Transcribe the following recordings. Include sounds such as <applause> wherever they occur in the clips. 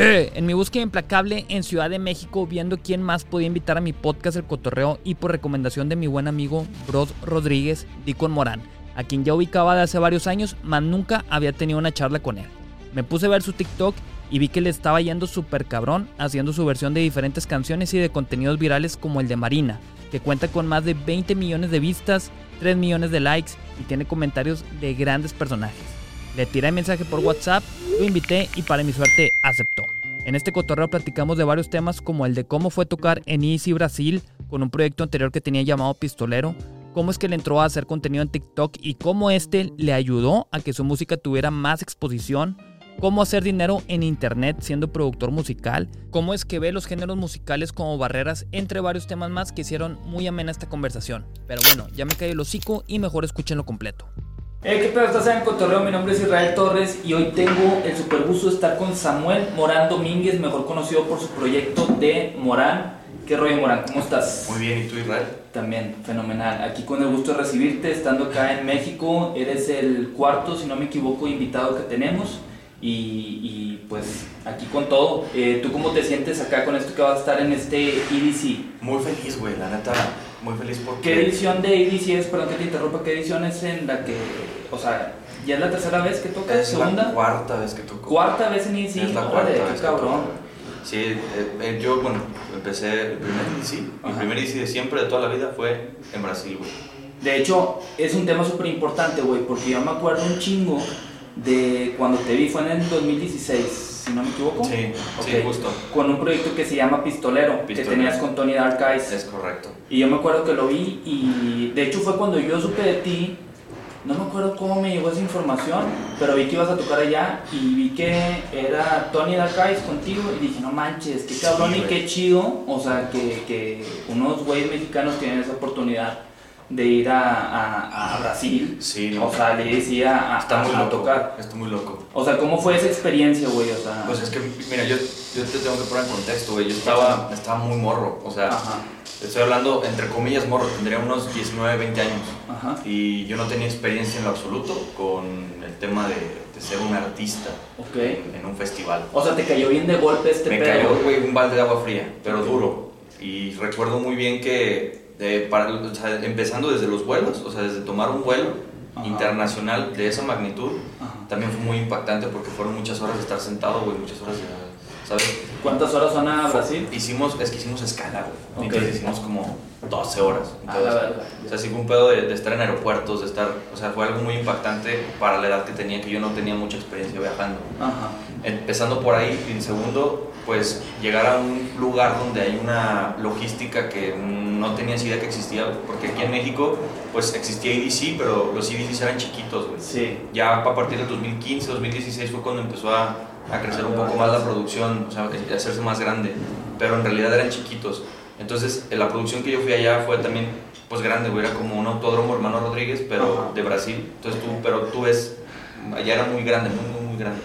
Eh, en mi búsqueda implacable en Ciudad de México, viendo quién más podía invitar a mi podcast El Cotorreo y por recomendación de mi buen amigo Bros Rodríguez, di con Morán, a quien ya ubicaba de hace varios años, mas nunca había tenido una charla con él. Me puse a ver su TikTok y vi que le estaba yendo súper cabrón haciendo su versión de diferentes canciones y de contenidos virales como el de Marina, que cuenta con más de 20 millones de vistas, 3 millones de likes y tiene comentarios de grandes personajes. Le tiré mensaje por WhatsApp, lo invité y para mi suerte aceptó. En este cotorreo platicamos de varios temas como el de cómo fue tocar en Easy Brasil con un proyecto anterior que tenía llamado Pistolero, cómo es que le entró a hacer contenido en TikTok y cómo este le ayudó a que su música tuviera más exposición, cómo hacer dinero en internet siendo productor musical, cómo es que ve los géneros musicales como barreras, entre varios temas más que hicieron muy amena esta conversación. Pero bueno, ya me caí el hocico y mejor escúchenlo completo. Hey, ¿qué pedo? Estás en Cotorreo, mi nombre es Israel Torres y hoy tengo el super gusto de estar con Samuel Morán Domínguez, mejor conocido por su proyecto de Morán. ¿Qué rollo, Morán? ¿Cómo estás? Muy bien, ¿y tú, Israel? También, fenomenal. Aquí con el gusto de recibirte, estando acá en México. Eres el cuarto, si no me equivoco, invitado que tenemos. Y, y pues aquí con todo. Eh, ¿Tú cómo te sientes acá con esto que va a estar en este EDC? Muy feliz, güey, la neta, muy feliz porque... ¿Qué edición de EDC es? Perdón que te interrumpa, ¿qué edición es en la que, o sea, ya es la tercera vez que tocas? Es ¿Segunda? la cuarta vez que toco. ¿Cuarta vez en EDC? Es la cuarta qué vez que cabrón. toco. Sí, eh, eh, yo, bueno, empecé el primer EDC. Mi primer EDC de siempre, de toda la vida, fue en Brasil, güey. De hecho, es un tema súper importante, güey, porque yo me acuerdo un chingo de cuando te vi, fue en el 2016, si no me equivoco. Sí, sí, Ok. justo. Con un proyecto que se llama Pistolero, que Pistolero. tenías con Tony Dark Eyes. Es correcto. Y yo me acuerdo que lo vi y de hecho fue cuando yo supe de ti, no me acuerdo cómo me llegó esa información, pero vi que ibas a tocar allá y vi que era Tony Dark Eyes contigo y dije, no manches, qué cabrón Sí, y qué chido, o sea, que, que unos güeyes mexicanos tienen esa oportunidad de ir a, a- a Brasil, Sí, no. o sea, le decía a, Está muy a loco. tocar. Está muy loco. O sea, ¿cómo fue esa experiencia, güey? O sea, Pues es que, mira, yo, yo te tengo que poner en contexto, güey. Yo estaba, estaba muy morro. O sea, ajá, estoy hablando, entre comillas, morro. Tendría unos 19, 20 años. ajá, Y yo no tenía experiencia en lo absoluto con el tema de, de ser un artista ok. en, en un festival. O sea, te cayó bien de golpe este Me pedo. cayó, güey, un balde de agua fría, pero duro. Y recuerdo muy bien que, de- para, o sea, empezando desde los vuelos, o sea, desde tomar un vuelo Ajá. internacional de esa magnitud, Ajá. también fue muy impactante porque fueron muchas horas de estar sentado, güey, muchas horas de, ¿sabes? ¿Cuántas horas son a Brasil? Hicimos, es que hicimos escala, güey. Ok. Entonces hicimos como 12 horas. A la Entonces, verga. o sea, sí fue un pedo de, de estar en aeropuertos, de estar, o sea, fue algo muy impactante para la edad que tenía, que yo no tenía mucha experiencia viajando. Ajá. Empezando por ahí, y en segundo, pues llegar a un lugar donde hay una logística que no tenías idea que existía, porque aquí en México, pues existía EDC, pero los EDCs eran chiquitos, güey. Sí. Ya a partir del 2015, 2016 fue cuando empezó a, a crecer un poco más la producción, o sea, hacerse más grande, pero en realidad eran chiquitos. Entonces, eh, la producción que yo fui allá fue también, pues grande, güey, era como un autódromo hermano Rodríguez, pero Ajá. de Brasil. Entonces tú, pero tú ves, allá era muy grande, muy, muy, muy grande.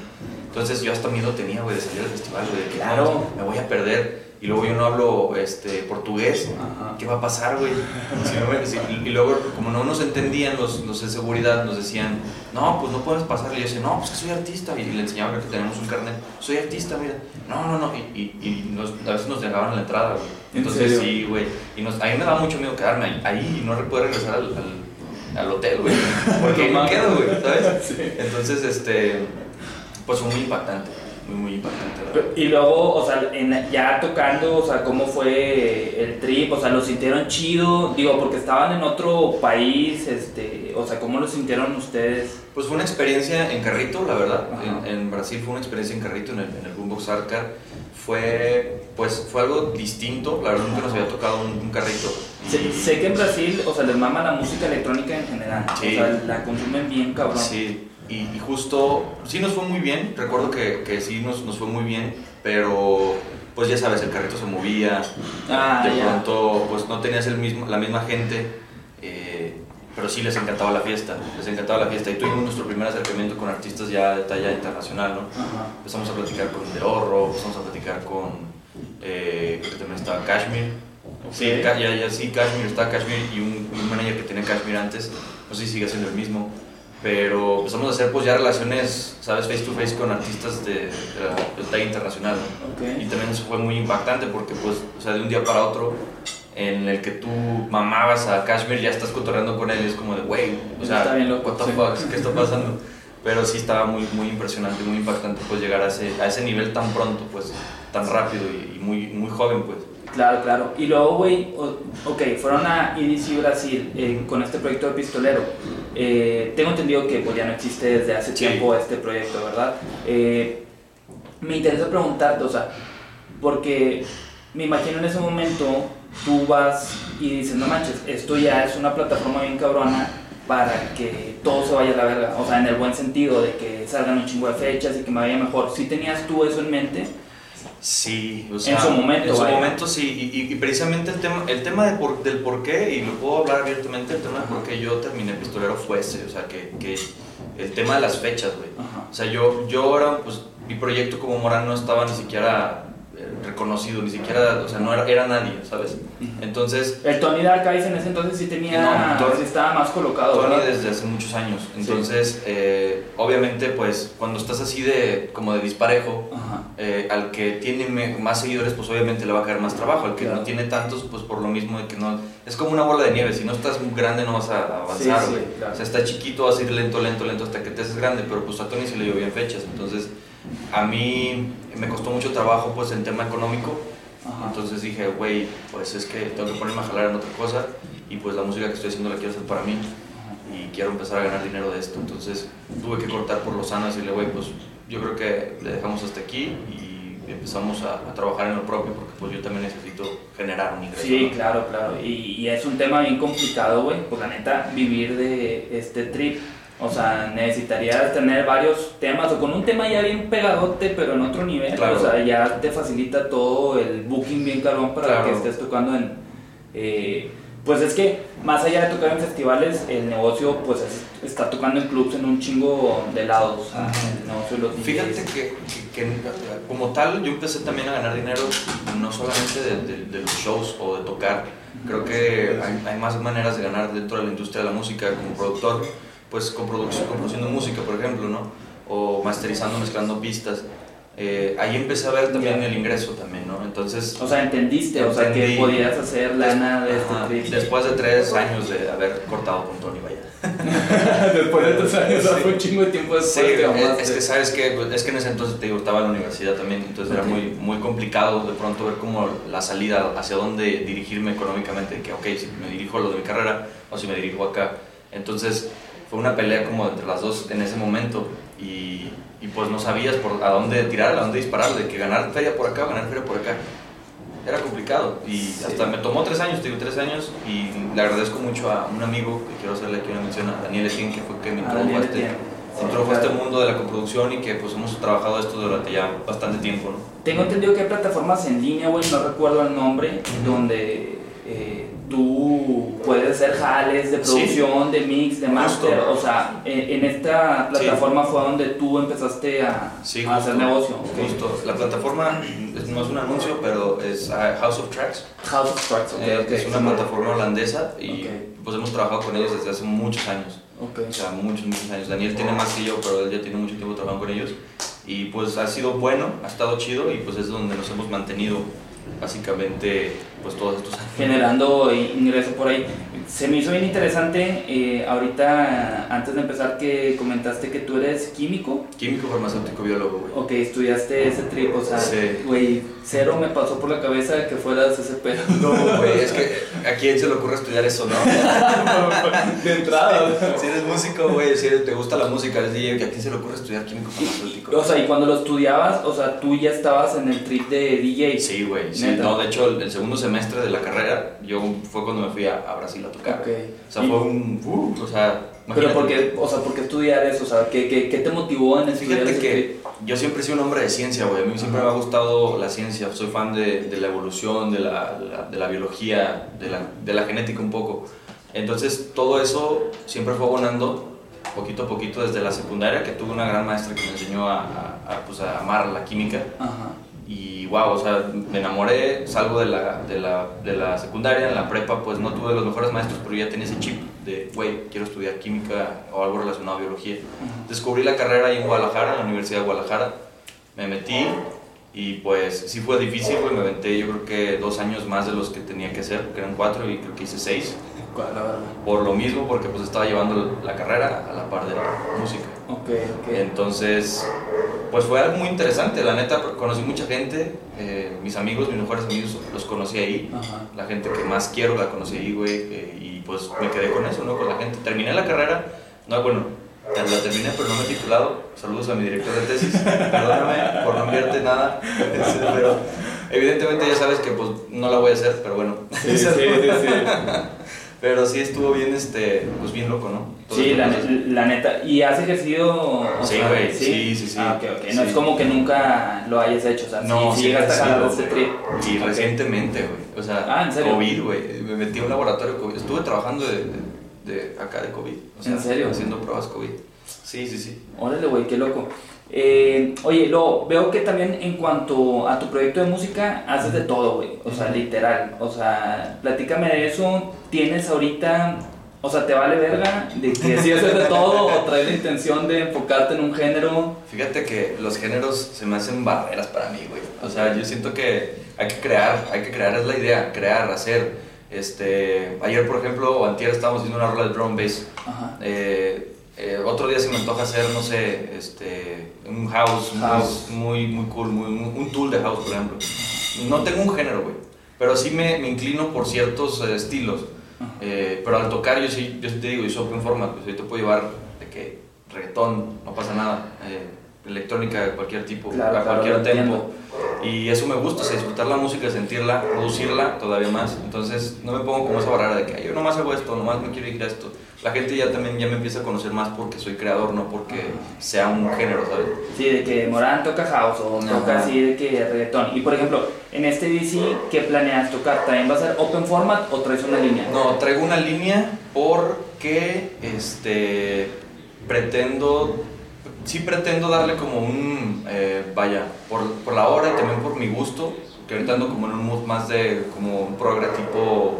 Entonces yo hasta miedo tenía, güey, de salir al festival, güey, Claro. me voy a perder. Y luego yo no hablo este, portugués. Ajá. ¿Qué va a pasar, güey? Y luego, como no nos entendían los, los de seguridad, nos decían, no, pues no puedes pasar. Y yo decía, no, pues que soy artista. Y le enseñaba que tenemos un carnet. Soy artista, mira. No, no, no. Y, y, y nos- a veces nos dejaban la entrada, güey. ¿En Entonces, sí, güey. Y nos, a mí me da mucho miedo quedarme ahí. Ahí y no poder regresar al, al, al hotel, güey. <laughs> Porque ahí me quedo, güey, ¿sabes? Sí. Entonces, este, pues fue muy impactante. Muy, muy impactante, verdad. Y luego, o sea, en- ya tocando, o sea, ¿cómo fue el trip? O sea, ¿lo sintieron chido? Digo, porque estaban en otro país, este, o sea, ¿cómo lo sintieron ustedes? Pues fue una experiencia en carrito, la verdad. En, en Brasil fue una experiencia en carrito, en el, en el Boombox Arcade. Fue, pues, fue algo distinto. La verdad, nunca nos había tocado un, un carrito. Sé, sé que en Brasil, o sea, les mama la música electrónica en general. Sí. O sea, la consumen bien, cabrón. Sí, y, y justo, sí nos fue muy bien. Recuerdo que, que sí nos, nos fue muy bien, pero, pues ya sabes, el carrito se movía. Ah, de ya. pronto, pues no tenías el mismo, la misma gente. eh, pero sí les encantaba la fiesta, les encantaba la fiesta y tuvimos nuestro primer acercamiento con artistas ya de talla internacional, ¿no? Ajá. Empezamos a platicar con De Horro, empezamos a platicar con. Eh, creo que también estaba Kashmir. Sí, ya, ya sí, Kashmir, estaba Kashmir y un, un manager que tenía Kashmir antes, no sé si sigue siendo el mismo. Pero empezamos a hacer pues ya relaciones, sabes, face to face con artistas de, de la de talla internacional. ¿no? Ok. Y también eso fue muy impactante porque pues, o sea, de un día para otro en el que tú mamabas a Kashmir ya estás cotorreando con él y es como de, wey, o sea, Está bien loco, what the sí. fuck, ¿qué está <laughs> pasando? Pero sí estaba muy, muy impresionante, muy impactante pues llegar a ese, a ese nivel tan pronto, pues, tan rápido y, y muy, muy joven, pues. Claro, claro. Y luego, güey, ok, fueron a EDC Brasil eh, con este proyecto de pistolero. Eh, tengo entendido que pues, ya no existe desde hace Sí. tiempo este proyecto, ¿verdad? Eh, me interesa preguntarte, o sea, porque me imagino en ese momento tú vas y dices, no manches, esto ya es una plataforma bien cabrona para que todo se vaya a la verga, o sea, en el buen sentido de que salgan un chingo de fechas y que me vaya mejor. Si tenías tú eso en mente? Sí, o sea, su momento, En su vaya. momento sí, y, y- y precisamente el tema, el tema de por- del por qué, y lo puedo hablar abiertamente, el tema de por qué yo terminé pistolero fue ese, o sea, que, que el tema de las fechas, güey. O sea, yo, yo ahora, pues, mi proyecto como Morán no estaba ni siquiera reconocido, ni siquiera, o sea, no era, era nadie, ¿sabes? Entonces, El Tony Dark Eyes en ese entonces sí tenía, No, Tony- sí estaba más colocado, Tony ¿verdad? desde hace muchos años, entonces, eh, obviamente, pues, cuando estás así de, como de disparejo, eh, al que tiene más seguidores, pues obviamente le va a caer más trabajo. Al que Claro. no tiene tantos, pues por lo mismo de que no. Es como una bola de nieve. Si no estás muy grande, no vas a avanzar, Sí, sí, claro. O sea, está chiquito, vas a ir lento, lento, lento hasta que te haces grande. Pero pues a Tony se le dio bien fechas. Entonces, a mí me costó mucho trabajo, pues en tema económico. Ajá. Entonces dije, güey, pues es que tengo que ponerme a jalar en otra cosa. Y pues la música que estoy haciendo la quiero hacer para mí. Y quiero empezar a ganar dinero de esto. Entonces tuve que cortar por lo sano y decirle, güey, pues yo creo que le dejamos hasta aquí y empezamos a, a trabajar en lo propio porque pues yo también necesito generar un ingreso. Sí, ¿no? claro, claro. Y, y es un tema bien complicado, güey. Pues la neta, vivir de este trip. O sea, necesitarías tener varios temas o con un tema ya bien pegadote, pero en otro nivel. Claro. O sea, ya te facilita todo el booking bien cabrón para Claro. que estés tocando en. eh, pues es que más allá de tocar en festivales, el negocio pues es- está tocando en clubs en un chingo de lados. O sea, el negocio de los Fíjate que, que- que como tal yo empecé también a ganar dinero no solamente de, de- de los shows o de tocar, creo que hay, hay más maneras de ganar dentro de la industria de la música como productor, pues con, producción, con produciendo música por ejemplo, ¿no? O masterizando, mezclando pistas. Eh, ahí empecé a ver también Ya. el ingreso también, ¿no? Entonces... O sea, entendiste, o sea, que podías hacer lana de este trip. Después de tres años de haber cortado con Tony, vaya. <laughs> Después de tus años, Sí. fue un chingo de tiempo después Sí, es, es que sabes que pues, es que en ese entonces te digo, estaba en la universidad también, entonces era Ok. muy, muy complicado de pronto ver como la salida hacia dónde dirigirme económicamente, que ok, si me dirijo a lo de mi carrera o si me dirijo acá. Entonces fue una pelea como entre las dos en ese momento y, y pues no sabías por a dónde tirar, a dónde disparar, de que ganar feria por acá ganar feria por acá. Era complicado y Sí. hasta me tomó tres años, te digo tres años y le agradezco mucho a un amigo que quiero hacerle aquí una mención, a Daniel Etienne, que fue que me Ah, introdujo a este, introdujo a este mundo de la coproducción y que pues hemos trabajado esto durante ya bastante tiempo, ¿no? Tengo entendido que hay plataformas en línea, güey, no recuerdo el nombre, donde eh, tú puedes hacer jales de Sí. producción, de mix, de master. Justo. O sea, en, en esta Sí. plataforma fue donde tú empezaste a, Sí, a hacer negocio. Justo. La plataforma no es un anuncio, pero es ah, House of Tracks. House of Tracks, ok, Eh, ok. Es una plataforma holandesa y Ok. pues hemos trabajado con ellos desde hace muchos años. O sea, muchos, muchos años. Daniel tiene más que yo, pero él ya tiene mucho tiempo trabajando con ellos. Y pues ha sido bueno, ha estado chido y pues es donde nos hemos mantenido básicamente pues todos estos años. <laughs> generando ingreso por ahí. Se me hizo bien interesante, eh, ahorita antes de empezar que comentaste que tú eres químico, Químico, farmacéutico, biólogo, güey. o que estudiaste ese trip, o sea, Sí. güey, cero me pasó por la cabeza que fueras ese pedo. <laughs> No, güey, es que a quién se le ocurre estudiar eso, ¿no? <laughs> de entrada. Si eres músico, güey, si te gusta la música, eres DJ, ¿a quién se le ocurre estudiar químico farmacéutico? O sea, y cuando lo estudiabas, o sea, tú ya estabas en el trip de DJ. Sí, güey, sí. No, de hecho, el, el segundo semestre de la carrera, yo fue cuando me fui a, a Brasil a tocar. Ok. O sea, Y- fue un... uh, o sea, Pero porque, o sea, ¿por qué estudiar eso? O sea, ¿qué, qué, qué te motivó en estudiar Fíjate ese que yo siempre he sido un hombre de ciencia, güey. A mí siempre me ha gustado la ciencia. Soy fan de, de la evolución, de la, la- de la biología, de la, de la genética un poco. Entonces, todo eso siempre fue abonando poquito a poquito desde la secundaria, que tuve una gran maestra que me enseñó a, a- a, pues, a amar la química. Ajá. Y wow, o sea, me enamoré, salgo de la, de, la, de la secundaria, en la prepa pues no tuve los mejores maestros, pero ya tenía ese chip de, güey, quiero estudiar química o algo relacionado a biología. Descubrí la carrera ahí en Guadalajara, en la Universidad de Guadalajara, me metí y pues sí fue difícil, güey, me aventé yo creo que dos años más de los que tenía que hacer, porque eran cuatro y creo que hice seis. Por lo mismo, porque pues estaba llevando la carrera a la par de la música. Ok, ok. Entonces, pues fue algo muy interesante, la neta, conocí mucha gente, eh, mis amigos, mis mejores amigos los conocí ahí, Ajá. la gente que más quiero la conocí ahí, güey, eh, y pues me quedé con eso, ¿no? Con la gente. Terminé la carrera, no, bueno, la terminé, pero no me he titulado. Saludos a mi director de tesis, perdóname por no enviarte nada, <laughs> pero evidentemente ya sabes que pues no la voy a hacer, pero bueno. Sí, sí, sí, sí. <laughs> Pero sí estuvo bien, este, pues bien loco, ¿no? Todo Sí, la, neta. ¿Y has ejercido? Sí, güey, sí, sí, sí. Ah, ok, ok. No Sí. es como que nunca lo hayas hecho, o sea, No, sí, sí sí, sí, este trip. Y Ok. recientemente, güey. O sea, Ah, ¿en serio? COVID, güey. Me metí a un laboratorio COVID. Estuve trabajando de, de, de acá de COVID. O sea, ¿En serio? Haciendo pruebas COVID. Sí, sí, sí. Órale, güey, qué loco. Eh, oye, lo veo que también en cuanto a tu proyecto de música haces de todo, güey. O sea, literal. O sea, platícame de eso. ¿Tienes ahorita, o sea, te vale verga de que si haces de todo o traes la intención de enfocarte en un género? Fíjate que los géneros se me hacen barreras para mí, güey. O sea, yo siento que hay que crear, hay que crear, es la idea, crear, hacer. Este, ayer, por ejemplo, o antier estábamos haciendo una rola de drum bass. Ajá. Eh, eh, otro día se me antoja hacer, no sé, este, un house, House. Muy, muy, cool, muy, muy- un tool de house, por ejemplo. No tengo un género, güey, pero sí me, me inclino por ciertos eh, estilos. Eh, pero al tocar yo sí, yo te digo, yo soy open format, pues yo te puedo llevar de que reggaetón, no pasa nada, eh, electrónica de cualquier tipo, Claro, a claro, cualquier entiendo. Y eso me gusta, o sea, disfrutar la música, sentirla, producirla todavía más. Entonces no me pongo como esa barrera de que "Ay, yo nomás hago esto, nomás me quiero ir a esto. La gente ya también ya me empieza a conocer más porque soy creador, no porque sea un género, ¿sabes? Sí, de que Morán toca house o Ajá. toca así de que reggaetón. Y por ejemplo, en este DC, ¿qué planeas tocar? ¿También va a ser open format o traes una línea? No, traigo una línea porque este pretendo sí pretendo darle como un eh, vaya por, por la hora y también por mi gusto que ahorita ando como en un mood más de como un programa tipo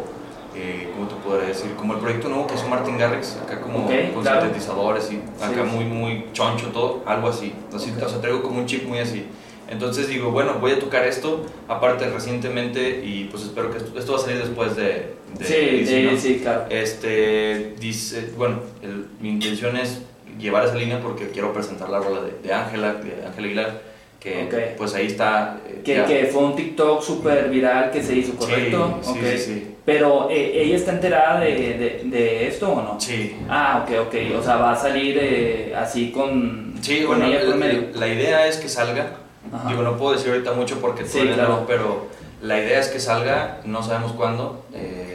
eh, ¿cómo te podría decir? como el proyecto nuevo que hizo Martin Garrix acá como Ok, con claro. sintetizadores y acá Sí. muy muy choncho todo algo así así Ok. o sea traigo como un chip muy así entonces digo, bueno, voy a tocar esto, aparte recientemente, y pues espero que esto, esto va a salir después de... de sí, DC, ¿no? sí, claro. Este, dice, bueno, el- mi intención es llevar esa línea porque quiero presentar la rola de de Ángela, de Ángela Aguilar, que Ok. pues ahí está. eh, Que, que fue un TikTok súper viral que se hizo, ¿correcto? Sí, sí, Ok. sí, sí. Pero, eh, ¿ella está enterada de, de, de esto o no? Sí. Ah, ok, ok. O sea, va a salir eh, así con, Sí, con bueno, ella por la, medio. la idea es que salga. Ajá. Digo, no puedo decir ahorita mucho porque Sí, todavía claro. no, pero la idea es que salga, no sabemos cuándo. eh,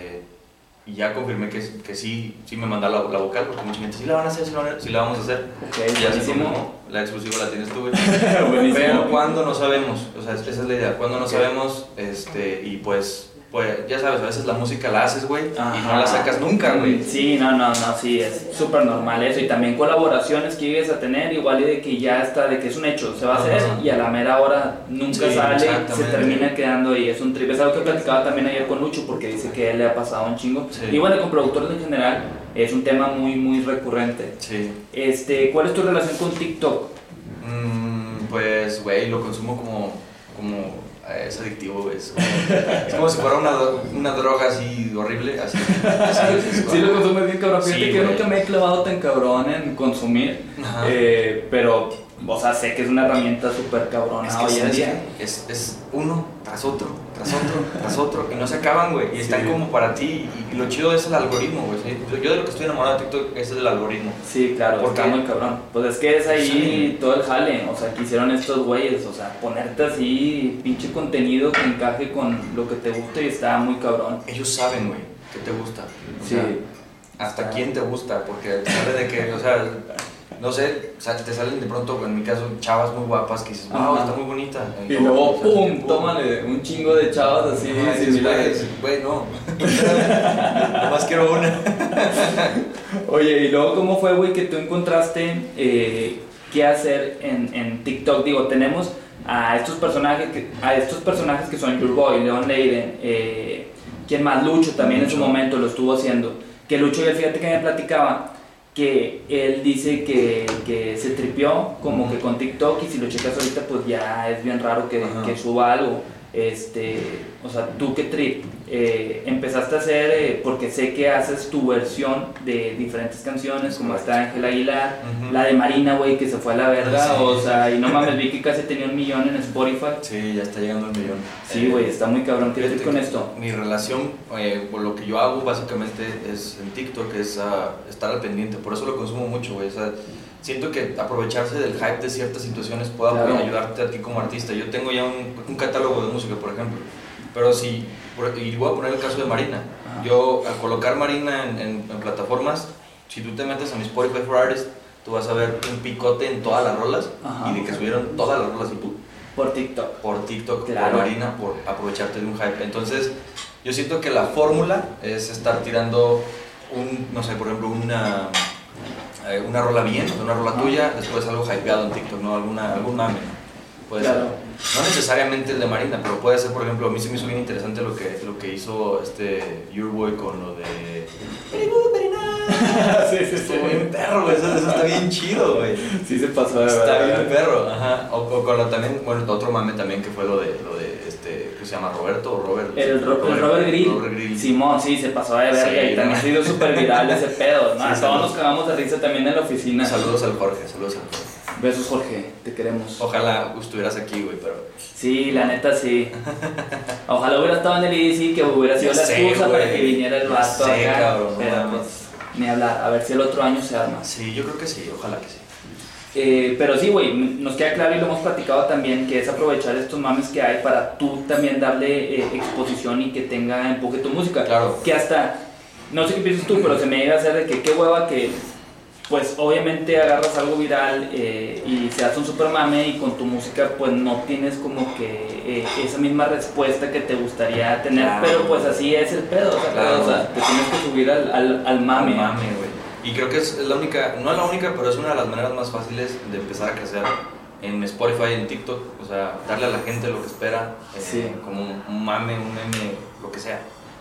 y ya confirmé que, que sí, sí me manda la, la vocal, porque mucha gente sí la van a hacer, sí la, sí la vamos a hacer. Ok, Ya sé buenísimo. cómo la exclusiva la tienes tú, güey. <laughs> Pero cuándo no sabemos, o sea, esa es la idea, cuándo no sabemos, este, y pues, pues, ya sabes, a veces la música la haces, güey, y no la sacas nunca, güey. Sí, no, no, no, sí, es súper normal eso. Y también colaboraciones que llegues a tener, igual y de que ya está, de que es un hecho, se va a hacer y a la mera hora nunca Sí, sale, se termina quedando y es un trip. Es algo que platicaba también ayer con Lucho porque dice que a él le ha pasado un chingo. Sí. Y bueno, con productores en general es un tema muy, muy recurrente. Sí. Este, ¿Cuál es tu relación con TikTok? Mm, pues, güey, lo consumo como, como, es adictivo, es como, es como si fuera una, una droga así horrible, así. así es, Sí, lo consumes bien cabrón. Sí, Fíjate que güey. nunca me he clavado tan cabrón en consumir, eh, pero, o sea, sé que es una herramienta súper cabrona Es que hoy en ¿sabes día. es, es uno tras otro, tras otro, tras otro, y no se acaban, güey, y están Sí. como para ti, y, lo chido es el algoritmo, güey. Yo- de lo que estoy enamorado de TikTok es del algoritmo. Sí, claro, ¿Por está muy cabrón. Pues es que es ahí Sí. todo el jale, o sea, que hicieron estos güeyes, o sea, ponerte así pinche contenido que encaje con lo que te guste y está muy cabrón. Ellos saben, güey, que te gusta. O Sí. sea, hasta quién te gusta, porque te sale de que, o sea, no sé, o sea, te salen de pronto, en mi caso, chavas muy guapas que dices, wow, está muy bonita. Y luego, ¡pum! pum. Tómale un chingo de chavas así, similares. Güey, güey, no. <laughs> Nomás quiero una. <laughs> Oye, y luego, ¿cómo fue, güey, que tú encontraste eh, qué hacer en, en TikTok? Digo, tenemos a estos personajes que, a estos personajes que son Your Boy, Leon Leiden, eh, quien más Lucho también en su momento lo estuvo haciendo. Que Lucho, ya fíjate que me platicaba que él dice que, que se tripió como que con TikTok y si lo checas ahorita pues ya es bien raro que, que suba algo. Este, o sea, tú qué trip eh, empezaste a hacer, eh, porque sé que haces tu versión de diferentes canciones, como está Ángel Aguilar, la de Marina, güey, que se fue a la verga, Sí. o sea, y no mames, vi que casi tenía un millón en Spotify. Sí, ya está llegando al millón. Sí, Eh, güey, está muy cabrón. ¿Qué decir con esto? Mi relación, eh, por lo que yo hago básicamente es en TikTok, es ah, estar al pendiente, por eso lo consumo mucho, güey. O sea, siento que aprovecharse del hype de ciertas situaciones puede Claro. ayudarte a ti como artista. Yo tengo ya un, un catálogo de música, por ejemplo, pero si, y voy a poner el caso de Marina. Ajá. Yo, al colocar Marina en, en- en plataformas, si tú te metes a mi Spotify for Artists, tú vas a ver un picote en todas las rolas Ajá. y de que subieron todas las rolas y tú Por TikTok. por TikTok, Claro. por Marina, por aprovecharte de un hype. Entonces, yo siento que la fórmula es estar tirando un, no sé, por ejemplo, una, eh, una rola bien, una rola tuya, después algo hypeado en TikTok, ¿no? Alguna, algún mame. Puede Claro. ser. No necesariamente el de Marina, pero puede ser, por ejemplo, a mí se me hizo bien interesante lo que, lo que hizo este Your Boy con lo de... <laughs> sí, sí, Estuvo bien perro, güey, eso, eso está bien chido, güey. Sí se pasó de Está verdad. bien perro, ajá. O, o con lo también, bueno, otro mame también que fue lo de, lo de ¿qué se llama? Roberto o Robert. El, Ro- el Robert Grill. Robert Grill. Simón, sí, se pasó de verga Sí, y también ha sido súper viral ese <laughs> pedo. ¿no? Sí, todos no. nos cagamos de risa también en la oficina. Saludos al Jorge, saludos al Jorge. Besos, Jorge, te queremos. Ojalá estuvieras aquí, güey, pero. Sí, la neta sí. Ojalá hubiera estado en el IDC, que hubiera sido Ya la sé, excusa para que viniera el vato sé, acá. cabrón, pero pues, ni hablar, a ver si el otro año se arma. Sí, yo creo que sí, ojalá que sí. Eh, pero sí, güey, nos queda claro y lo hemos platicado también, que es aprovechar estos mames que hay para tú también darle eh, exposición y que tenga empuje tu música. Claro. Que hasta, no sé qué piensas tú, pero se me llega a hacer de que qué hueva que, pues obviamente agarras algo viral eh, y se hace un super mame y con tu música pues no tienes como que eh, esa misma respuesta que te gustaría tener, Claro. pero pues así es el pedo, o sea, Claro. o sea, te tienes que subir al, al, al mame. Mame, güey. Y creo que es la única, no es la única, pero es una de las maneras más fáciles de empezar a crecer en Spotify, en TikTok. O sea, darle a la gente lo que espera, eh, Sí. como un, mame, un meme, lo que sea.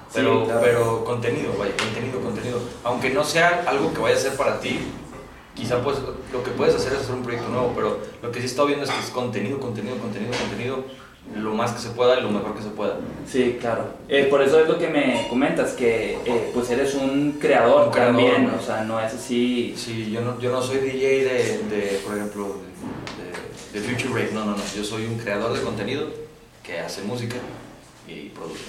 Sí, Pero, claro. pero contenido, vaya, contenido, contenido. Aunque no sea algo que vaya a ser para ti, quizá pues lo que puedes hacer es hacer un proyecto nuevo, pero lo que sí he estado viendo es que es contenido, contenido, contenido, contenido, lo más que se pueda y lo mejor que se pueda. Sí, claro. Eh, por eso es lo que me comentas, que eh, pues eres un creador, Un creador, también, o sea, no es así... Sí, yo no, yo no soy DJ de, de, por ejemplo, de, de, de Future Rave, no, no, no. Yo soy un creador de contenido que hace música y produce.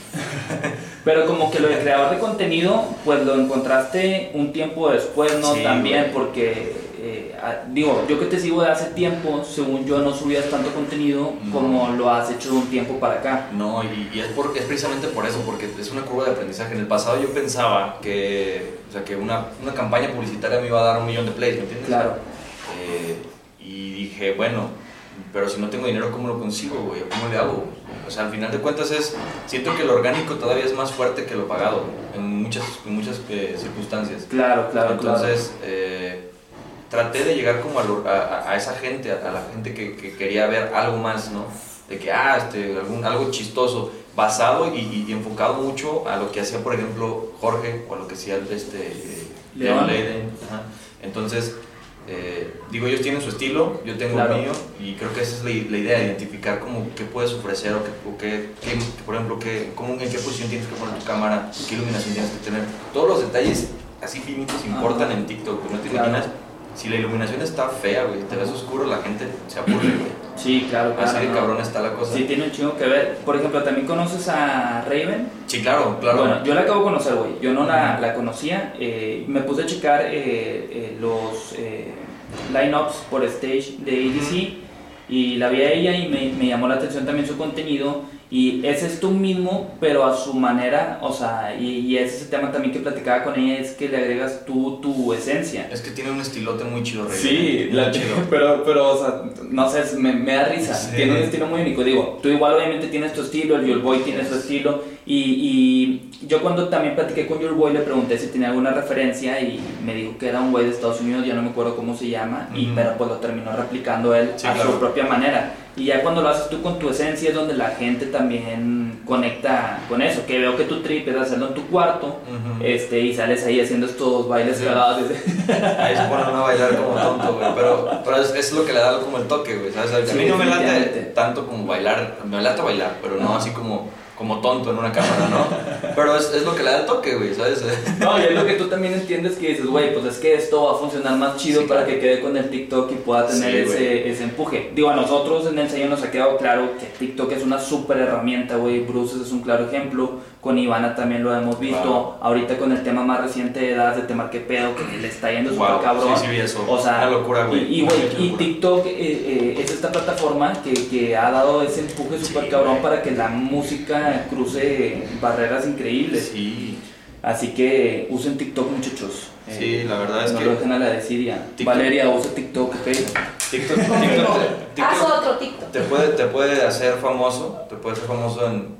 <laughs> Pero como que lo de creador de contenido, pues lo encontraste un tiempo después, ¿no? Sí, También, porque, eh, digo, yo que te sigo de hace tiempo, según yo no subías tanto contenido No. como lo has hecho de un tiempo para acá. No, y, y es, por, es precisamente por eso, porque es una curva de aprendizaje. En el pasado yo pensaba que, o sea, que una, una campaña publicitaria me iba a dar un millón de plays, ¿me entiendes? Claro. Eh, y dije, bueno, pero si no tengo dinero, ¿cómo lo consigo, güey? ¿Cómo le hago? O sea, al final de cuentas es, siento que lo orgánico todavía es más fuerte que lo pagado, en muchas, en muchas eh, circunstancias. Claro, claro, Entonces, eh, traté de llegar como a, lo- a- a esa gente, a, a la gente que, que quería ver algo más, ¿no? De que, ah, este, algún, algo chistoso, basado y, y- y enfocado mucho a lo que hacía, por ejemplo, Jorge o a lo que hacía este, eh, León. Leiden. Ajá. Entonces, eh, digo, ellos tienen su estilo, yo tengo Claro. el mío y creo que esa es la, la idea, identificar como qué puedes ofrecer o, qué, o qué, qué- por ejemplo, qué, cómo, en qué posición tienes que poner tu cámara, qué iluminación tienes que tener. Todos los detalles así finitos importan Ajá. en TikTok, no te Claro. imaginas. Si la iluminación está fea, güey, te ves oscuro, la gente se aburre, güey. <clears throat> Sí, claro, claro. Así de no. cabrón está la cosa. Sí, tiene un chingo que ver. Por ejemplo, ¿también conoces a Raven? Sí, claro, claro. Bueno, yo la acabo de conocer, güey. Yo no la, la conocía. eh, me puse a checar eh, eh, los eh, line-ups por stage de EDC y la vi a ella y me, me llamó la atención también su contenido. Y ese es tú mismo, pero a su manera, o sea, y, y ese es el tema también que platicaba con ella, es que le agregas tú tu esencia. Es que tiene un estilote muy chido, Rey. Sí, la, chido. <laughs> pero, pero, o sea, no sé, me, me da risa. Sí. Tiene un estilo muy único. Digo, tú igual obviamente tienes tu estilo, el Your Boy tiene su estilo. Y, y yo cuando también platiqué con Your Boy le pregunté si tenía alguna referencia y me dijo que era un güey de Estados Unidos, ya no me acuerdo cómo se llama, y, Ujú. pero pues lo terminó replicando él Sí, a claro. su propia manera. Y ya cuando lo haces tú con tu esencia es donde la gente también conecta con eso. Que veo que tu trip es hacerlo en tu cuarto este, y sales ahí haciendo estos bailes Sí. cagados. Ahí se ponen a bailar como tonto, güey. Pero, pero es, es lo que le da como el toque, güey. ¿sabes? A mí Sí, no me late tanto como bailar. Me late bailar, pero no Ajá. así como, como tonto en una cámara, ¿no? Pero es, es lo que le da el toque, güey, ¿sabes? <laughs> No, y es lo que tú también entiendes que dices, güey, pues es que esto va a funcionar más chido Sí, para claro. que quede con el TikTok y pueda tener Sí, ese, ese empuje. Digo, a nosotros en el sello nos ha quedado claro que TikTok es una súper herramienta, güey. Bruce es un claro ejemplo. Con Ivana también lo hemos visto. Ahorita con el tema más reciente de edad de tema que pedo, que le está yendo súper Wow, cabrón. sí, sí eso. O sea, Una locura, güey. Y, y, güey, Mucha y. TikTok eh, eh, es esta plataforma que, que ha dado ese empuje súper Sí, cabrón para que la música cruce barreras increíbles. Sí, Así que usen TikTok, muchachos. sí, la verdad es no que. lo dejen a la desidia. TikTok. Valeria, usa TikTok, ¿ok? TikTok, <laughs> TikTok, te, Haz TikTok otro TikTok. te puede, te puede hacer famoso, te puede hacer famoso en,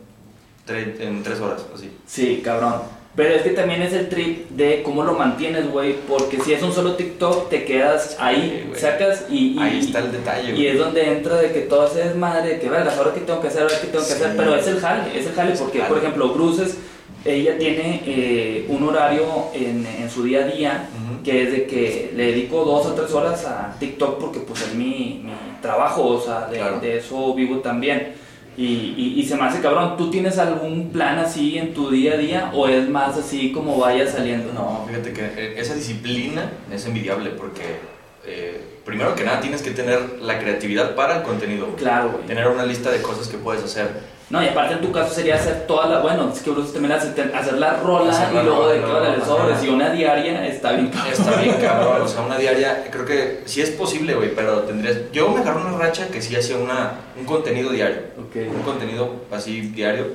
en tres horas, así. Sí, cabrón. Pero es que también es el trip de cómo lo mantienes, güey. Porque si es un solo TikTok, te quedas ahí, Sí, sacas y, y- Ahí está el detalle, Y es donde entra de que todo se desmadre, de que vergas, ahora qué tengo que hacer, ahora qué tengo que Sí. hacer. Pero es el jale, es el jale. Porque, Jale. por ejemplo, Bruces, ella tiene eh, un horario en, en su día a día que es de que le dedico dos o tres horas a TikTok porque pues es mi, mi trabajo, o sea, de, Claro. de eso vivo también. Y, y, y se me hace cabrón, ¿tú tienes algún plan así en tu día a día o es más así como vaya saliendo? No, fíjate que eh, esa disciplina es envidiable porque, eh, primero que nada, tienes que tener la creatividad para el contenido. Claro, güey. Tener una lista de cosas que puedes hacer. No, y aparte en tu caso sería hacer toda la, bueno, es que Bruce también hace, hacer la rola Hacer la y luego rola, de que no, órale, ajá. sobres y una diaria está bien cabrón. Está bien <laughs> cabrón, o sea, una diaria, creo que sí es posible, güey, pero tendrías... Yo me agarré una racha que sí hacía una, un contenido diario, Ok. un contenido así diario,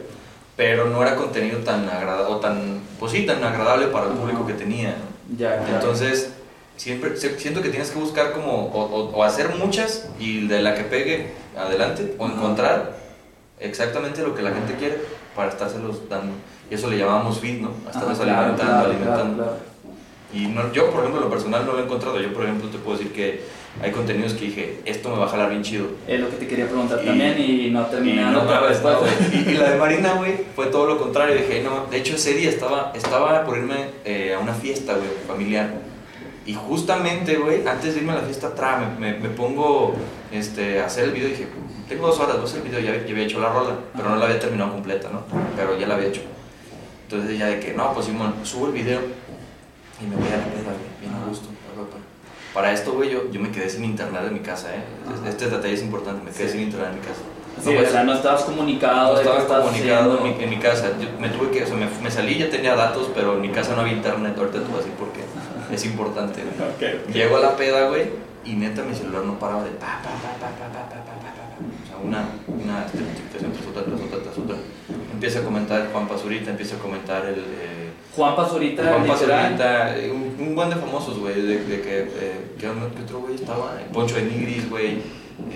pero no era contenido tan agradable, o tan, pues sí, tan agradable para el público que tenía. ¿no? Ya, claro. Entonces, siempre siento que tienes que buscar como, o, o- o hacer muchas y de la que pegue adelante, o encontrar exactamente lo que la gente quiere para estárselos dando. Y eso le llamábamos feed, ¿no? Estarlos claro, alimentando, claro, alimentando. claro. Y no, yo, por ejemplo, lo personal no lo he encontrado. Yo, por ejemplo, te puedo decir que hay contenidos que dije, esto me va a jalar bien chido. Es lo que te quería preguntar Y- también y no terminé no, no, y, y la de <laughs> Marina, güey, fue todo lo contrario. Dije, no, de hecho ese día estaba, estaba por irme eh, a una fiesta, güey, familiar. Y justamente, güey, antes de irme a la fiesta atrás, me, me, me pongo este, a hacer el video y dije, tengo dos horas, voy a hacer el video, ya, ya, había hecho la rola, pero no la había terminado completa, ¿no? Pero ya la había hecho. Entonces ya de que, no, pues Simón, subo el video y me voy a la peda, bien a gusto. Para esto, güey, yo, yo me quedé sin internet de mi casa, ¿eh? Este detalle es importante, me quedé sí. sin internet en mi casa. Sí, no, pues, o sea, no estabas comunicado. No estaba comunicado en mi, en mi, casa. Yo me tuve que, o sea, me, me, salí, ya tenía datos, pero en mi casa no había internet. Ahorita tú vas a decir por qué. Es importante. Güey. <laughs> Okay, okay. Llego a la peda, güey, y neta mi celular no paraba de pa, pa, pa, pa, pa, pa, pa o sea, una, una tras otra, tras otra, tras otra. Empieza a comentar Juan Pazurita, empieza a comentar el. eh, Juan Pazurita, Juan. Pazurita, eh, un, un buen de famosos, güey, de, de que, eh, ¿qué, otro güey estaba? Poncho de Nigris, güey,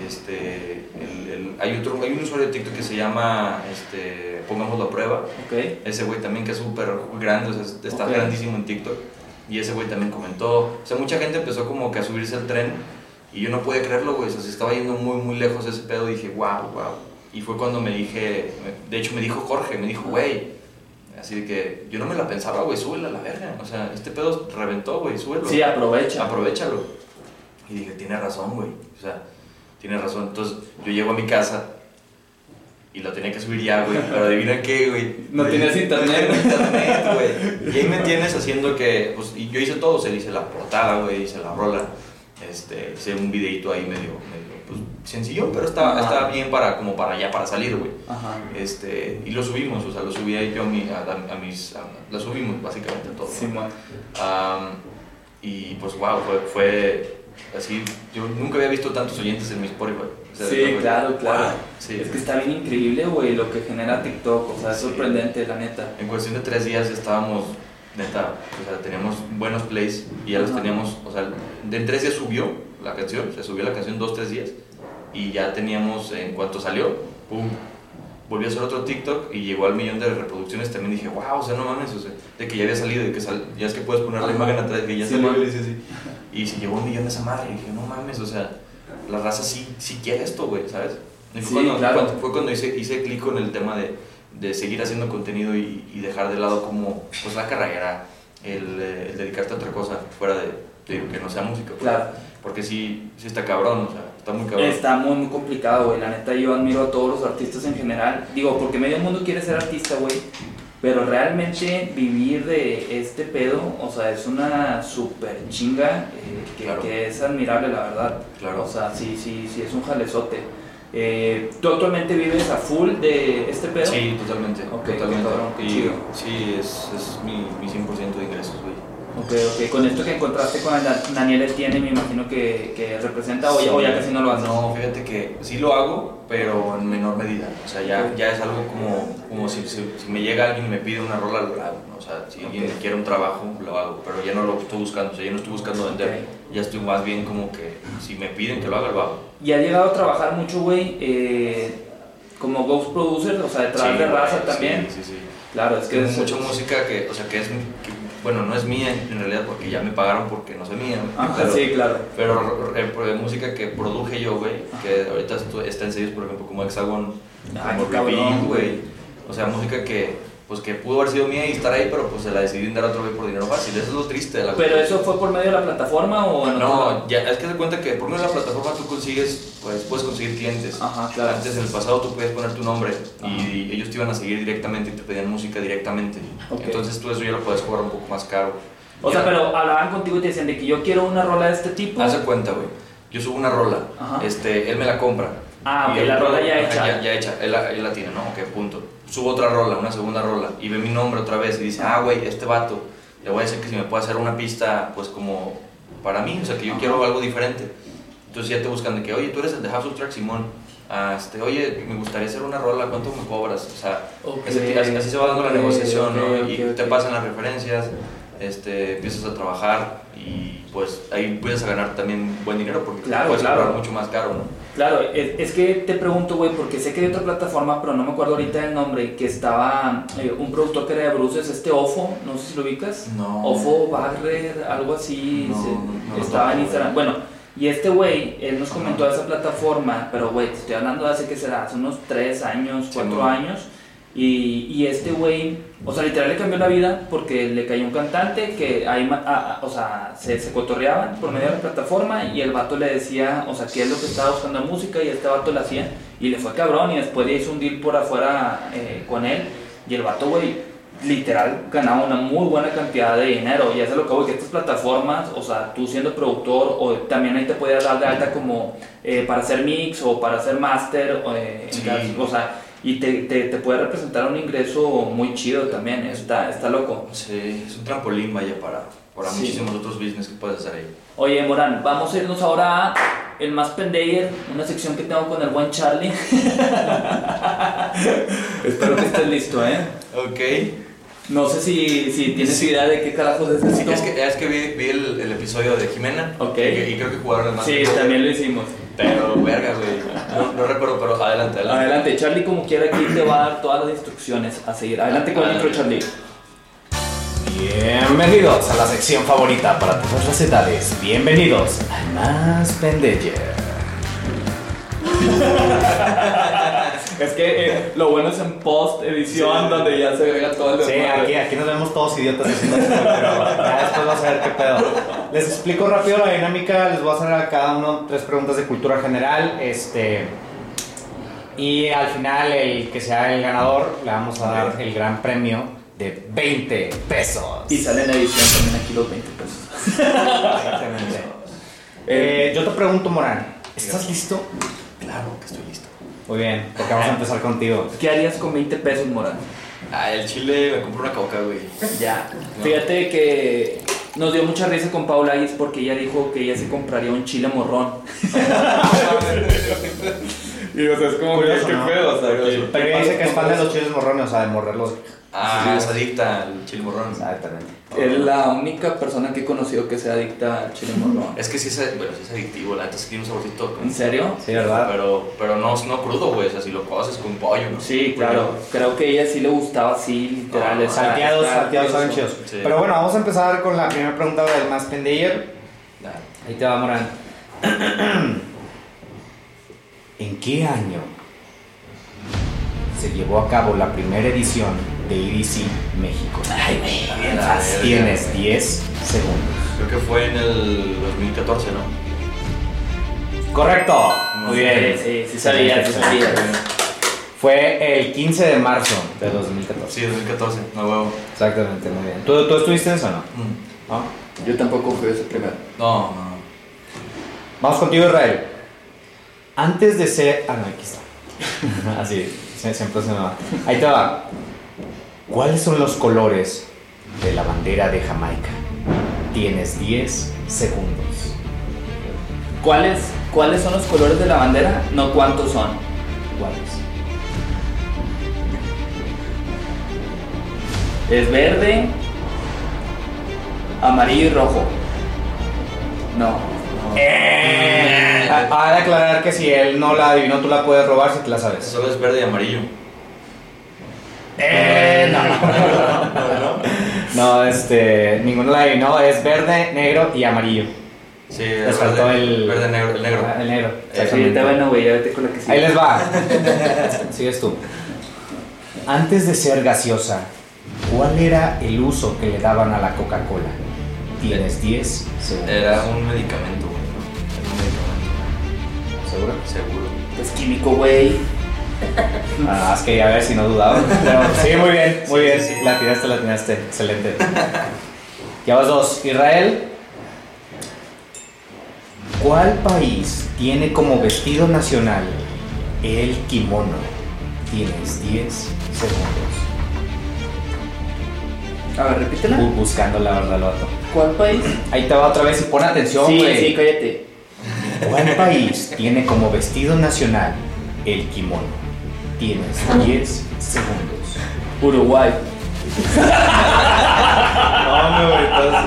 este, el, el- hay otro, hay un usuario de TikTok que se llama, este, pongámoslo a prueba, Ok. ese güey también que es súper grande, o sea, está Ok. grandísimo en TikTok, y ese güey también comentó, o sea, mucha gente empezó como que a subirse al tren, y yo no podía creerlo, güey, o sea, se estaba yendo muy, muy lejos ese pedo, y dije, wow, wow, y fue cuando me dije, de hecho me dijo Jorge, me dijo, güey, Así de que yo no me la pensaba, güey, súbela a la verga. O sea, este pedo reventó, güey, súbelo. Sí, aprovecha. Aprovechalo. Y dije, tiene razón, güey. O sea, tiene razón. Entonces yo llego a mi casa y lo tenía que subir ya, güey. Pero adivina qué, güey. No tenías internet. No internet, güey. Y ahí me tienes haciendo que, pues, y yo hice todo. Se hice la portada, güey, hice la rola. Este, hice un videito ahí medio, medio pues, sencillo, pero estaba, estaba bien para, como para ya, para salir, güey. Este, y lo subimos, o sea, lo subí ahí yo a, mi, a, a mis. a- lo subimos básicamente todo. ¿no? Simón. Am, y pues, wow, fue, fue así. Yo nunca había visto tantos oyentes en mi Spotify. O sea, Sí, claro, claro. wow, sí. Es que está bien increíble, güey, lo que genera TikTok. O sea, es Sí. sorprendente, la neta. En cuestión de tres días estábamos, neta, o sea, teníamos buenos plays y ya los teníamos, o sea, de en tres días subió la canción, se subió la canción dos, tres días y ya teníamos, en cuanto salió, pum, volví a hacer otro TikTok y llegó al millón de reproducciones, también dije, wow, o sea, no mames, o sea, de que ya había salido, de que sal- ya es que puedes poner la imagen atrás, que ya Sí, le hice así. Y si llegó un millón de esa madre, y dije, no mames, o sea, la raza sí, sí quiere esto, güey, ¿sabes? Y fue, Sí, cuando, claro. cuando- fue cuando hice, hice clic con el tema de, de seguir haciendo contenido y, y dejar de lado como pues la carrera, el, eh, el dedicarte a otra cosa fuera de, de que no sea música. pues. Claro. Porque sí, sí está cabrón, o sea, está muy cabrón. Está muy, muy complicado, güey. La neta, yo admiro a todos los artistas en general. Digo, porque medio mundo quiere ser artista, güey. Pero realmente vivir de este pedo, o sea, es una super chinga eh, que, Claro. que es admirable, la verdad. Claro. O sea, sí, sí, sí, es un jalezote. Eh, ¿Tú actualmente vives a full de este pedo? Sí, totalmente. Totalmente. cabrón, qué y chido. sí, es, es mi, mi 100% de ingresos, güey. Ok, ok. Con esto que encontraste con el Da- Daniel Etienne, me imagino que, que representa o ya, o ya casi no lo haces. No, fíjate que sí lo hago, pero en menor medida. O sea, ya, ya es algo como, como si, si, si me llega alguien y me pide una rola, lo hago. O sea, si alguien Ok. quiere un trabajo, lo hago, pero ya no lo estoy buscando. O sea, ya no estoy buscando vender. Ya estoy más bien como que si me piden que lo haga, lo hago. Y ha llegado a trabajar mucho, güey, eh, como Ghost Producer, o sea, detrás Sí, de raza sí, también. Sí, sí. Claro, es que es mucha música que, o sea, que es, que, bueno, no es mía en realidad porque ya me pagaron porque no soy mía. Ajá, pero, sí, claro. Pero eh, música que produje yo, güey, que ahorita está en sellos, por ejemplo, como Hexagon, como güey. güey. O sea, música que, pues, que pudo haber sido mía y estar ahí, pero pues se la decidí dar a otro güey por dinero fácil. Eso es lo triste de la ¿Pero eso fue por medio de la plataforma o en? No, ya, es que te cuenta que por medio de la plataforma tú consigues, pues, puedes conseguir clientes. Ajá, claro. Antes en el pasado tú podías poner tu nombre y ellos te iban a seguir directamente y te pedían música directamente. Ok. Entonces tú eso ya lo puedes cobrar un poco más caro. O sea, Ya. pero hablaban contigo y te decían de que yo quiero una rola de este tipo. Haz de cuenta, güey. Yo subo una rola, Ajá. este, él me la compra. Ah, ok, la rola ya hecha. Ya, ya hecha, él la, él la tiene, ¿no? Ok, punto. Subo otra rola, una segunda rola, y ve mi nombre otra vez y dice, ah, güey, este vato, le voy a decir que si me puede hacer una pista, pues como para mí, o sea, que yo quiero algo diferente. Entonces ya te buscan de que, oye, tú eres el de House of Track Simón. Ah, este, oye, me gustaría hacer una rola, ¿cuánto me cobras? O sea, así, así se va dando la negociación, y te pasan las referencias, este, empiezas a trabajar y pues ahí empiezas a ganar también buen dinero porque Claro, puedes claro. cobrar mucho más caro, ¿no? Claro, es, es que te pregunto, güey, porque sé que hay otra plataforma, pero no me acuerdo ahorita el nombre, que estaba eh, un productor que era de Bruces, este Ofo, no sé si lo ubicas. No. Ofo Bagrer, algo así, No, se- no, no, estaba en Instagram. Bueno, y este güey, él nos comentó de esa plataforma, pero güey, te estoy hablando de hace que será, hace unos 3 años, Sí, 4 no. años. Y, y este güey, o sea, literal le cambió la vida porque le cayó un cantante que ahí, ma- ah, ah, o sea, se, se cotorreaban por medio de la plataforma y el vato le decía, o sea, qué es lo que estaba buscando música y este vato lo hacía y le fue cabrón y después le hizo un deal por afuera eh, con él y el vato, güey, literal ganaba una muy buena cantidad de dinero y eso es lo que voy, que estas plataformas, o sea, tú siendo productor o también ahí te puedes dar de alta como eh, para hacer mix o para hacer master, o, eh, Sí. o sea, y te, te, te puede representar un ingreso muy chido también, está, está loco. Sí, es un trampolín, vaya, para, para Sí. muchísimos otros business que puedes hacer ahí. Oye, Morán, vamos a irnos ahora a el más pendeyer, una sección que tengo con el buen Charlie. <laughs> Espero que estés listo, ¿eh? Ok. No sé si, si tienes Sí. idea de qué carajos es Sí, esto. es que, es que vi, vi el, el episodio de Jimena Ok. y creo que jugaron el más. Sí, también lo hicimos. Pero, verga, güey. No, no recuerdo, pero adelante, adelante. Adelante, Charlie, como quiera, aquí te va a dar todas las instrucciones a seguir. Adelante con el intro, Charlie. Bienvenidos a la sección favorita para todas las edades. Bienvenidos al Más Pendeyer. <laughs> Es que eh, lo bueno es en post edición, Sí. donde ya se agrega todo el Sí, desmadre. aquí, aquí nos vemos todos idiotas haciendo esto, pero ya después vas a ver qué pedo. Les explico rápido la dinámica, les voy a hacer a cada uno tres preguntas de cultura general, este... Y al final, el que sea el ganador, le vamos a dar el gran premio de 20 pesos. Y sale en edición también aquí los 20 pesos. Exactamente. <laughs> Eh, yo te pregunto, Morán, ¿estás listo? Claro que estoy listo. Muy bien, porque vamos a empezar contigo. ¿Qué harías con 20 pesos, Morán? Ah, el chile me compró una coca, güey. Ya. Fíjate que nos dio mucha risa con Paula Ayes porque ella dijo que ella se compraría un chile morrón. <laughs> y o sea, es como Curioso, ¿no? o sea, que- Pero ella dice que es fan de los chiles morrones, o sea, de morderlos. Ah, es adicta al chile morrón. Exactamente. Es la única persona que he conocido que sea adicta al chile morrón. Es que sí es, bueno, sí es adictivo, la neta sí tiene un saborcito. ¿En serio? Sí, ¿verdad? Pero, pero no, no crudo, güey. O sea, si lo coces con pollo, ¿no? Sí, claro. Creo que a ella sí le gustaba así, literal. Ah, Salteados, salteados saben chidos. Sí. Pero bueno, vamos a empezar con la primera pregunta del más pendeyer. Ahí te va, Morán. <clears throat> ¿En qué año se llevó a cabo la primera edición de EDC México? Ay, bien fácil. Tienes 10 segundos. Creo que fue en el 2014, ¿no? Correcto. Muy bien. sí, sí sabía, sí sabía. Fue el 15 de marzo de 2014. Sí, 2014, no huevo. Exactamente, muy bien. ¿Tú, tú estuviste en eso o no? Mm. ¿No? Yo tampoco fui ese primero. No, no. Vamos contigo, Israel. Antes de ser. Ah, no, aquí está. <laughs> Así, sie- siempre se me va. Ahí te va. ¿Cuáles son los colores de la bandera de Jamaica? Tienes 10 segundos. ¿Cuáles, ¿Cuáles son los colores de la bandera? No cuántos son. ¿Cuáles? Es verde, amarillo y rojo. No. Eh, ha de aclarar que si él no la adivinó, tú la puedes robar si te la sabes. Solo es verde y amarillo. Eh, no. <laughs> No, este. Ninguno la adivinó. Es verde, negro y amarillo. Sí, Les es faltó verde, el. verde, negro, el negro. Ah, El negro. Sí, exactamente. está bueno, güey, ya vete con la que sigue. Ahí les va. <laughs> Sigues tú. Antes de ser gaseosa, ¿cuál era el uso que le daban a la Coca-Cola? Tienes 10 segundos. Era un medicamento, ¿Seguro? Seguro. Pues químico, güey. Ah, es que ya ver si no dudaba. Pero sí, muy bien, muy Sí, bien. sí, sí. La tiraste, la tiraste. Excelente. Ya vas dos. Israel. ¿Cuál país tiene como vestido nacional el kimono? Tienes 10 segundos. A ver, repítela. Bu- buscando la verdad, lo vato. ¿Cuál país? Ahí te va otra vez y pon atención, Sí, güey. sí, cállate. ¿Cuál país tiene como vestido nacional el kimono? Tienes 10 segundos. Uruguay. <laughs> No, güey, estás,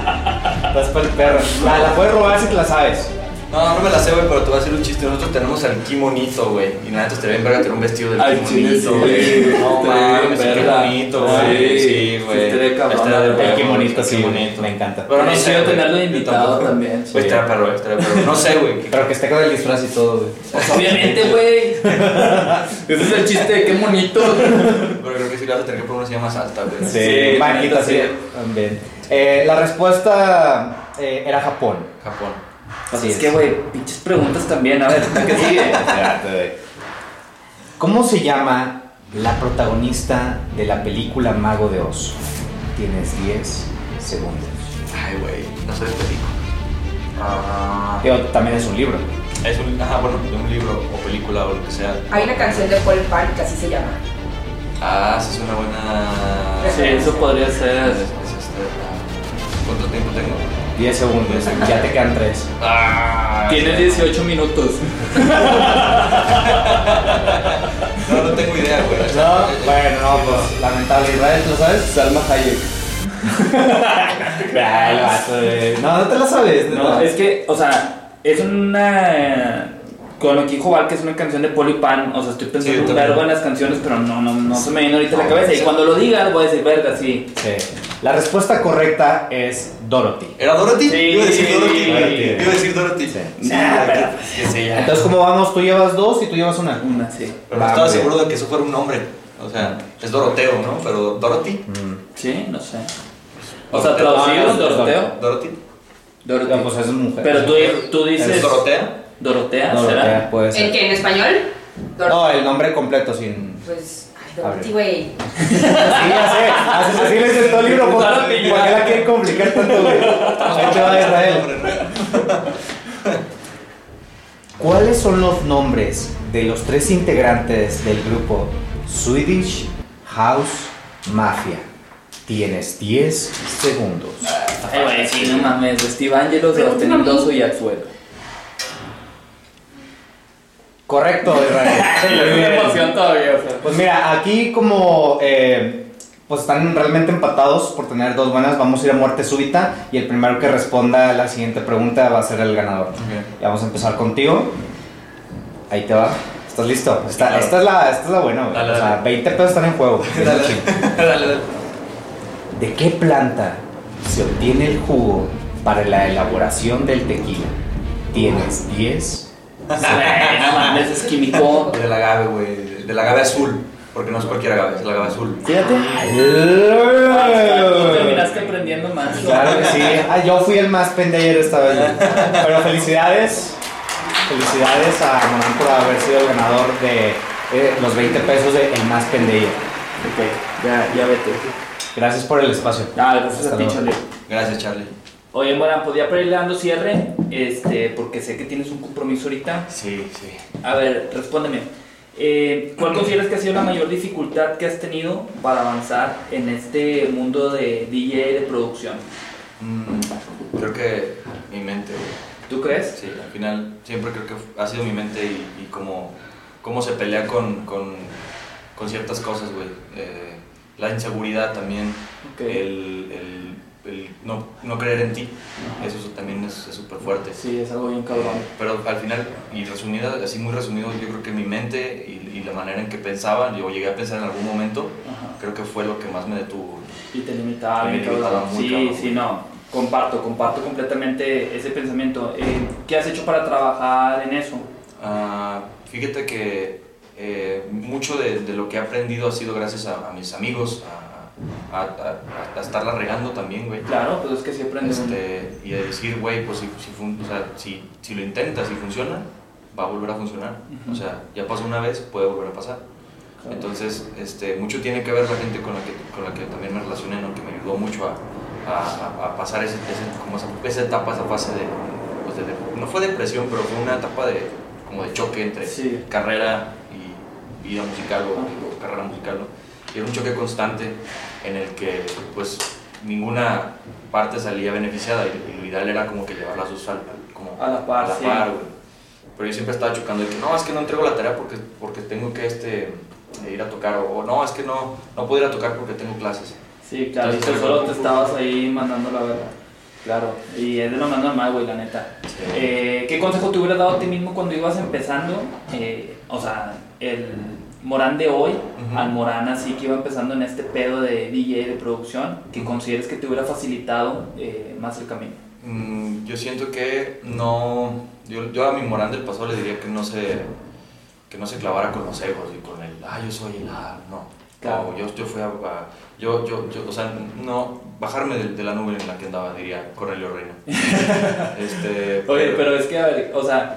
estás para el perro. La, la puedes robar si te la sabes. No, no me la sé, güey, pero te voy a hacer un chiste. Nosotros tenemos al kimonito, güey. Y nada, te estaría bien verga tener un vestido del kimonito, güey. No mames, qué bonito, Sí, güey. Sí, sí, güey. de el kimonito, sí, kimonito. me encanta. Pero no sé, tenerlo de invitado también. Pues perro, estaría perro. No sé, güey. Pero que esté con el disfraz y todo, güey. Pues obviamente, güey. <laughs> Ese es el chiste, qué bonito. Pero creo que sí le vas a tener que poner una silla más alta, güey. Sí, sí. sí. También. Eh, la respuesta eh, era Japón. Japón. Pues Así es que, güey, pinches preguntas también. A ver, ¿la que sigue? ¿Cómo se llama la protagonista de la película Mago de Oz? Tienes 10 segundos. Ay, güey. No sé de película. Ah. Digo, también es un libro. Es un, ajá, bueno, de un libro o película o lo que sea. Hay una canción de Paul Pan que así se llama. Ah, sí es una buena. Sí, eso podría Es, ser. es este, ah, ¿Cuánto tiempo tengo? 10 segundos. Ya te quedan 3. Ah, Tienes 18 minutos. No, no tengo idea, güey. No, bueno, no, pues lamentable. Israel, ¿tú lo sabes? Salma Hayek. <laughs> Ay, vato. No, no te la sabes. No, es que, o sea, es una. Con lo que dijo Val, que es una canción de Poli Pan. O sea, estoy Sí, pensando un también. verbo en las canciones, pero no, no, no se me viene ahorita a la cabeza. Y cuando lo digas, voy a decir, verga, sí. Sí. La respuesta correcta es Dorothy. ¿Era Dorothy? Sí. Iba a decir Dorothy. Dorothy. Iba a decir Dorothy. Sí. Nah, pero. Sí, ya. Entonces, ¿cómo vamos? Tú llevas dos y tú llevas una. Una, sí. Pero Va, estaba seguro de que eso fuera un nombre. O sea, es Doroteo, ¿no? Pero Dorothy. Mm. Sí, no sé. O sea, Doroteo. traducido, Ah, Doroteo. Dorothy. Doroteo. No, pues es mujer. Pero tú, tú dices. ¿Es Dorotea? Dorotea, Dorotea, ¿será? puede ¿En ser. qué? ¿En español? Dor- No, el nombre completo sin. Pues, ay, A Dorothy, ver. güey. Sí, ya sé. Así, así le dice todo el libro. ¿Por, Dorothy, ¿por qué la quieren complicar tanto, güey? Ahí te va Israel. ¿Cuáles son los nombres de los tres integrantes del grupo Swedish House Mafia? Tienes 10 segundos. Ay, güey, sí, no mames. Steve Angelo, Sebastián. Mendoza y Axuelo. Correcto, Israel. <laughs> Bien. emoción todavía, o sea. Pues mira, aquí como eh, pues están realmente empatados por tener dos buenas, vamos a ir a muerte súbita y el primero que responda a la siguiente pregunta va a ser el ganador. Ya vamos a empezar contigo. Ahí te va. ¿Estás listo? Esta, Claro. esta es, la, esta es la buena, güey. Dale, o sea, dale. 20 pesos están en juego. <laughs> Dale, <laughs> dale, dale. ¿De qué planta se obtiene el jugo para la elaboración del tequila? Tienes 10. No mames, es químico. Del agave, güey. Del agave azul. Porque no es cualquier agave, es la agave azul. Fíjate. Tú terminaste aprendiendo más. Claro que sí. Ah, yo fui el más pendejo esta vez. Pero felicidades. Felicidades a Morán por haber sido el ganador de eh, los 20 pesos de El Más Pendejo. Ok, ya, ya vete. Gracias por el espacio. Ah, gracias a Hasta ti, luego. Charlie. Gracias, Charlie. Oye, Morán, pues ya para irle dando cierre, este, porque sé que tienes un compromiso ahorita. Sí, sí. A ver, respóndeme. Eh, ¿Cuál consideras que ha sido la mayor dificultad que has tenido para avanzar en este mundo de DJ de producción? Mm, creo que mi mente, güey. ¿Tú crees? Sí, al final siempre creo que ha sido mi mente y, y cómo, cómo se pelea con, con, con ciertas cosas, güey. Eh, la inseguridad también, Ok. el, el, el no, no creer en ti, eso también es súper fuerte. Sí, es algo bien cabrón. Pero al final, y resumida, así muy resumido, yo creo que mi mente y, y la manera en que pensaba, yo llegué a pensar en algún momento, Ajá. creo que fue lo que más me detuvo. Y te limitaba Me limitaba muy Sí, cabrón. sí, no. Comparto, comparto completamente ese pensamiento. Eh, ¿Qué has hecho para trabajar en eso? Ah, fíjate que eh, mucho de, de lo que he aprendido ha sido gracias a, a mis amigos, a, a, a- a estarla regando también, güey. Claro, pues es que aprendes. un- Este, y a decir, güey, pues si, si, o sea, si, si lo intentas y funciona, va a volver a funcionar. Ujú. O sea, ya pasó una vez, puede volver a pasar. Claro. Entonces, este, mucho tiene que ver la gente con la que, con la que también me relacioné, ¿no? que me ayudó mucho a, a- pasar ese, ese- como esa, esa etapa, esa fase de, pues, de- de- no fue depresión, pero fue una etapa de, como de choque entre Sí. carrera y vida musical o, o carrera musical. ¿no? Y era un choque constante en el que pues ninguna parte salía beneficiada y, y lo ideal era como que llevar las dos al, como A la par, sí. güey. Pero yo siempre estaba chocando de que no, es que no entrego la tarea porque, porque tengo que este, ir a tocar o, o no, es que no, no puedo ir a tocar porque tengo clases. Sí, claro, y tú Entonces, solo te estabas ahí mandando la verdad. Claro, y es de lo más normal, güey, la neta. Sí. Eh, ¿Qué consejo te hubieras dado a ti mismo cuando ibas empezando? Eh, o sea, el Morán de hoy Ujú. al Morán así que iba empezando en este pedo de DJ, de producción, que consideres que te hubiera facilitado eh, más el camino. Mm, yo siento que no, yo, yo a mi Morán del pasado le diría que no se, que no se clavara con los egos y con el, ah, yo soy el, ah, no. Claro. No, yo, yo fui a, a- yo, yo, yo, o sea, no, bajarme de, de la nube en la que andaba, diría Cornelio Reina. <laughs> este, Oye, pero es que, a ver, o sea,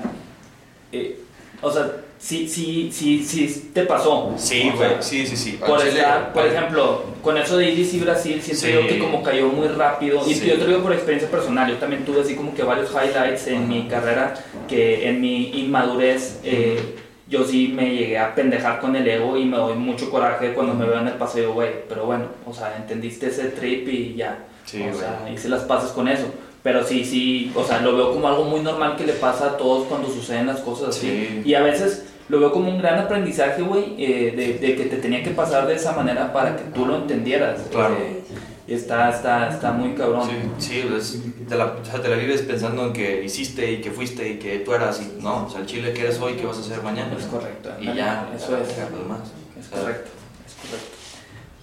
eh, o sea, sí, sí, sí, sí te pasó. Sí, güey, sí, sí, sí. Por, estar, por ejemplo, con eso de EDC Brasil, siento Sí. yo que como cayó muy rápido, y Sí. yo te digo por experiencia personal, yo también tuve así como que varios highlights en mi carrera, que en mi inmadurez, eh, yo sí me llegué a pendejar con el ego y me doy mucho coraje cuando me veo en el paseo, güey, pero bueno, o sea, entendiste ese trip y ya, Sí, o sea, hice las pases con eso. Pero sí, sí, o sea, lo veo como algo muy normal que le pasa a todos cuando suceden las cosas así. Sí. Y a veces lo veo como un gran aprendizaje, güey, eh, de, de que te tenía que pasar de esa manera para que tú lo entendieras. Claro. Eh, y está, está, está muy cabrón. Sí, sí es- te, la, o sea, te la vives pensando en que hiciste y que fuiste y que tú eras y no, o sea, el chile que eres hoy, ¿qué vas a hacer mañana? Es correcto. Y ya, Eso es. ya, lo demás. Es correcto, es correcto.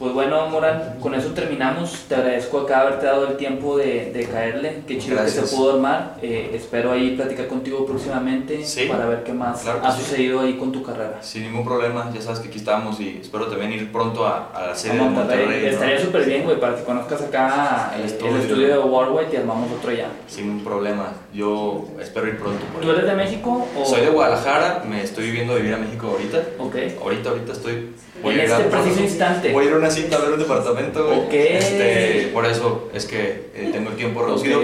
Pues bueno, Morán, con eso terminamos. Te agradezco acá haberte dado el tiempo de, de caerle. Qué chido que se pudo armar. Eh, espero ahí platicar contigo próximamente Sí. para ver qué más Claro ha sí. sucedido ahí con tu carrera. Sin ningún problema, ya sabes que aquí estamos y espero también ir pronto a, a la sede de Monterrey. Monterrey. ¿no? Estaría súper bien, güey, para que conozcas acá El estudio. de Warway y armamos otro ya. Sin ningún problema, yo espero ir pronto. ¿Tú eres de México o...? Soy de Guadalajara, me estoy viviendo a vivir a México ahorita. Ok. Ahorita, ahorita estoy. En a este a- preciso instante. Voy a ir a una cita a ver un departamento, güey. Ok. Este, por eso es que eh, tengo el tiempo reducido.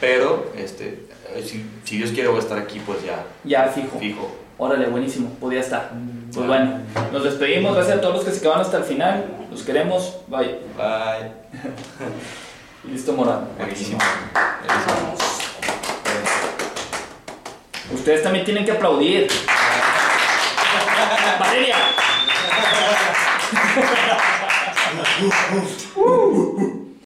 Pero, este, eh, si, si Dios quiere, voy a estar aquí, pues ya Ya, fijo. fijo. Órale, buenísimo, podía estar. Pues Ya. bueno, nos despedimos, gracias a todos los que se quedaron hasta el final. Los queremos, bye. Bye. <laughs> Listo, Morán. Buenísimo. Buenísimo. Ustedes también tienen que aplaudir. <laughs> Valeria. <laughs> Uh!